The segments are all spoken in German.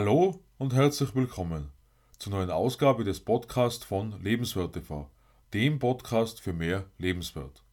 Hallo und herzlich willkommen zur neuen Ausgabe des Podcasts von Lebenswert TV, dem Podcast für mehr Lebenswert.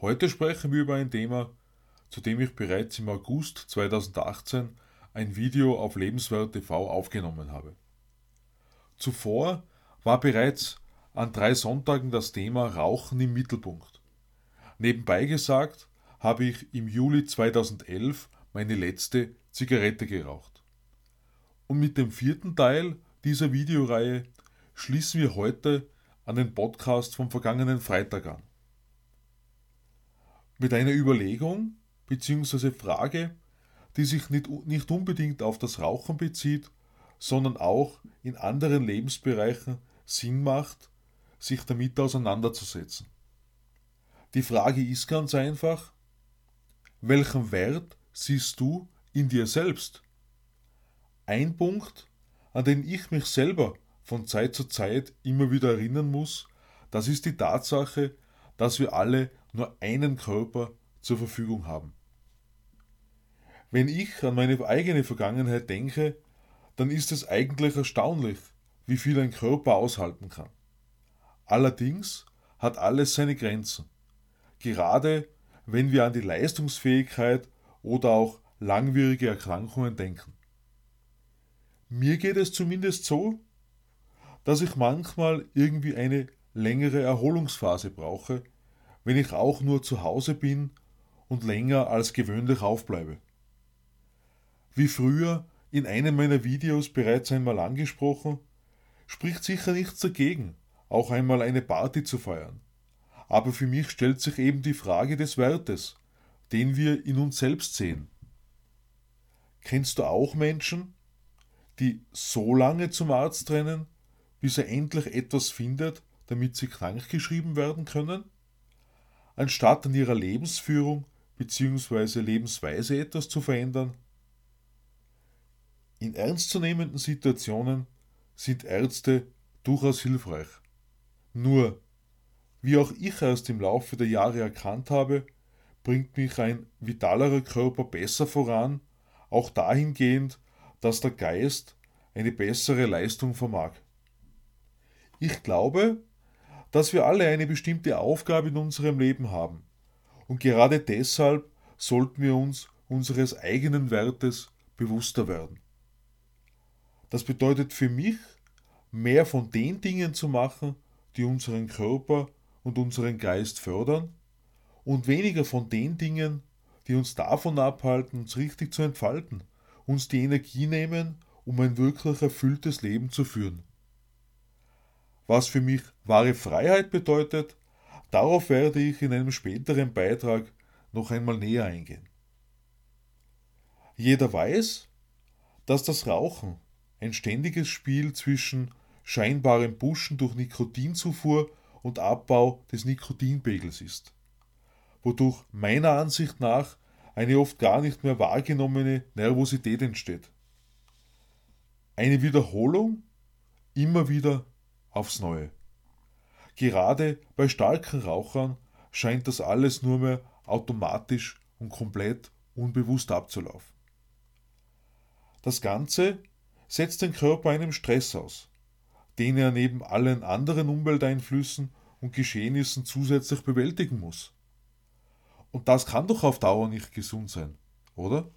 Heute sprechen wir über ein Thema, zu dem ich bereits im August 2018 ein Video auf Lebenswert TV aufgenommen habe. Zuvor war bereits an drei Sonntagen das Thema Rauchen im Mittelpunkt. Nebenbei gesagt habe ich im Juli 2011 meine letzte Zigarette geraucht. Und mit dem vierten Teil dieser Videoreihe schließen wir heute an den Podcast vom vergangenen Freitag an. Mit einer Überlegung bzw. Frage, die sich nicht, nicht unbedingt auf das Rauchen bezieht, sondern auch in anderen Lebensbereichen Sinn macht, sich damit auseinanderzusetzen. Die Frage ist ganz einfach, welchen Wert siehst du in dir selbst? Ein Punkt, an den ich mich selber von Zeit zu Zeit immer wieder erinnern muss, das ist die Tatsache, dass wir alle nur einen Körper zur Verfügung haben. Wenn ich an meine eigene Vergangenheit denke, dann ist es eigentlich erstaunlich, wie viel ein Körper aushalten kann. Allerdings hat alles seine Grenzen. Gerade wenn wir an die Leistungsfähigkeit oder auch langwierige Erkrankungen denken. Mir geht es zumindest so, dass ich manchmal irgendwie eine längere Erholungsphase brauche, wenn ich auch nur zu Hause bin und länger als gewöhnlich aufbleibe. Wie früher in einem meiner Videos bereits einmal angesprochen, spricht sicher nichts dagegen, auch einmal eine Party zu feiern. Aber für mich stellt sich eben die Frage des Wertes, den wir in uns selbst sehen. Kennst du auch Menschen, die so lange zum Arzt rennen, bis er endlich etwas findet, damit sie krankgeschrieben werden können? Anstatt an ihrer Lebensführung bzw. Lebensweise etwas zu verändern? In ernstzunehmenden Situationen sind Ärzte durchaus hilfreich. Nur, wie auch ich erst im Laufe der Jahre erkannt habe, bringt mich ein vitalerer Körper besser voran, auch dahingehend, dass der Geist eine bessere Leistung vermag. Ich glaube, dass wir alle eine bestimmte Aufgabe in unserem Leben haben. Und gerade deshalb sollten wir uns unseres eigenen Wertes bewusster werden. Das bedeutet für mich, mehr von den Dingen zu machen, die unseren Körper und unseren Geist fördern, und weniger von den Dingen, die uns davon abhalten, uns richtig zu entfalten, uns die Energie nehmen, um ein wirklich erfülltes Leben zu führen. Was für mich wahre Freiheit bedeutet, darauf werde ich in einem späteren Beitrag noch einmal näher eingehen. Jeder weiß, dass das Rauchen ein ständiges Spiel zwischen scheinbarem Pushen durch Nikotinzufuhr und Abbau des Nikotinpegels ist, wodurch meiner Ansicht nach eine oft gar nicht mehr wahrgenommene Nervosität entsteht. Eine Wiederholung immer wieder aufs Neue. Gerade bei starken Rauchern scheint das alles nur mehr automatisch und komplett unbewusst abzulaufen. Das Ganze setzt den Körper einem Stress aus, den er neben allen anderen Umwelteinflüssen und Geschehnissen zusätzlich bewältigen muss. Und das kann doch auf Dauer nicht gesund sein, oder?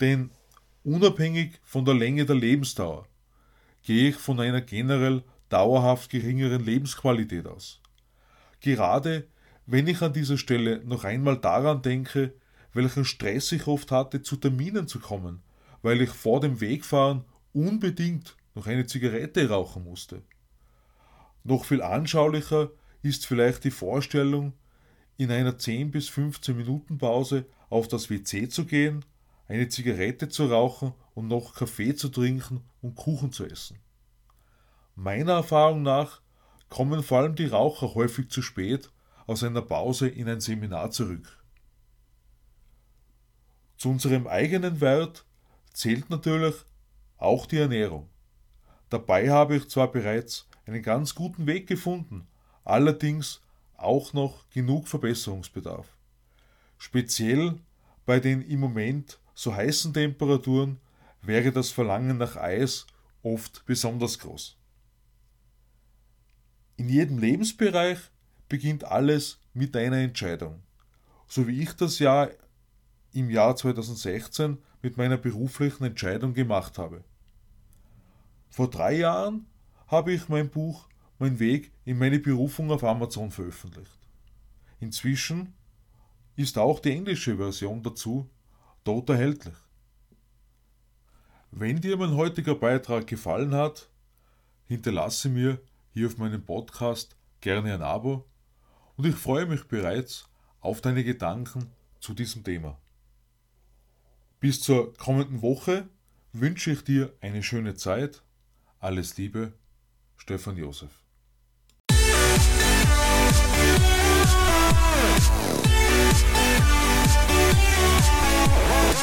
Denn unabhängig von der Länge der Lebensdauer gehe ich von einer generell dauerhaft geringeren Lebensqualität aus. Gerade wenn ich an dieser Stelle noch einmal daran denke, welchen Stress ich oft hatte, zu Terminen zu kommen, weil ich vor dem Wegfahren unbedingt noch eine Zigarette rauchen musste. Noch viel anschaulicher ist vielleicht die Vorstellung, in einer 10 bis 15 Minuten Pause auf das WC zu gehen, eine Zigarette zu rauchen und noch Kaffee zu trinken und Kuchen zu essen. Meiner Erfahrung nach kommen vor allem die Raucher häufig zu spät aus einer Pause in ein Seminar zurück. Zu unserem eigenen Wert zählt natürlich auch die Ernährung. Dabei habe ich zwar bereits einen ganz guten Weg gefunden, allerdings auch noch genug Verbesserungsbedarf. Speziell bei den im Moment so heißen Temperaturen wäre das Verlangen nach Eis oft besonders groß. In jedem Lebensbereich beginnt alles mit einer Entscheidung. So wie ich das ja im Jahr 2016 mit meiner beruflichen Entscheidung gemacht habe. Vor drei Jahren habe ich mein Buch Mein Weg in meine Berufung auf Amazon veröffentlicht. Inzwischen ist auch die englische Version dazu dort erhältlich. Wenn dir mein heutiger Beitrag gefallen hat, hinterlasse mir hier auf meinem Podcast gerne ein Abo und ich freue mich bereits auf deine Gedanken zu diesem Thema. Bis zur kommenden Woche wünsche ich dir eine schöne Zeit. Alles Liebe, Stefan Josef.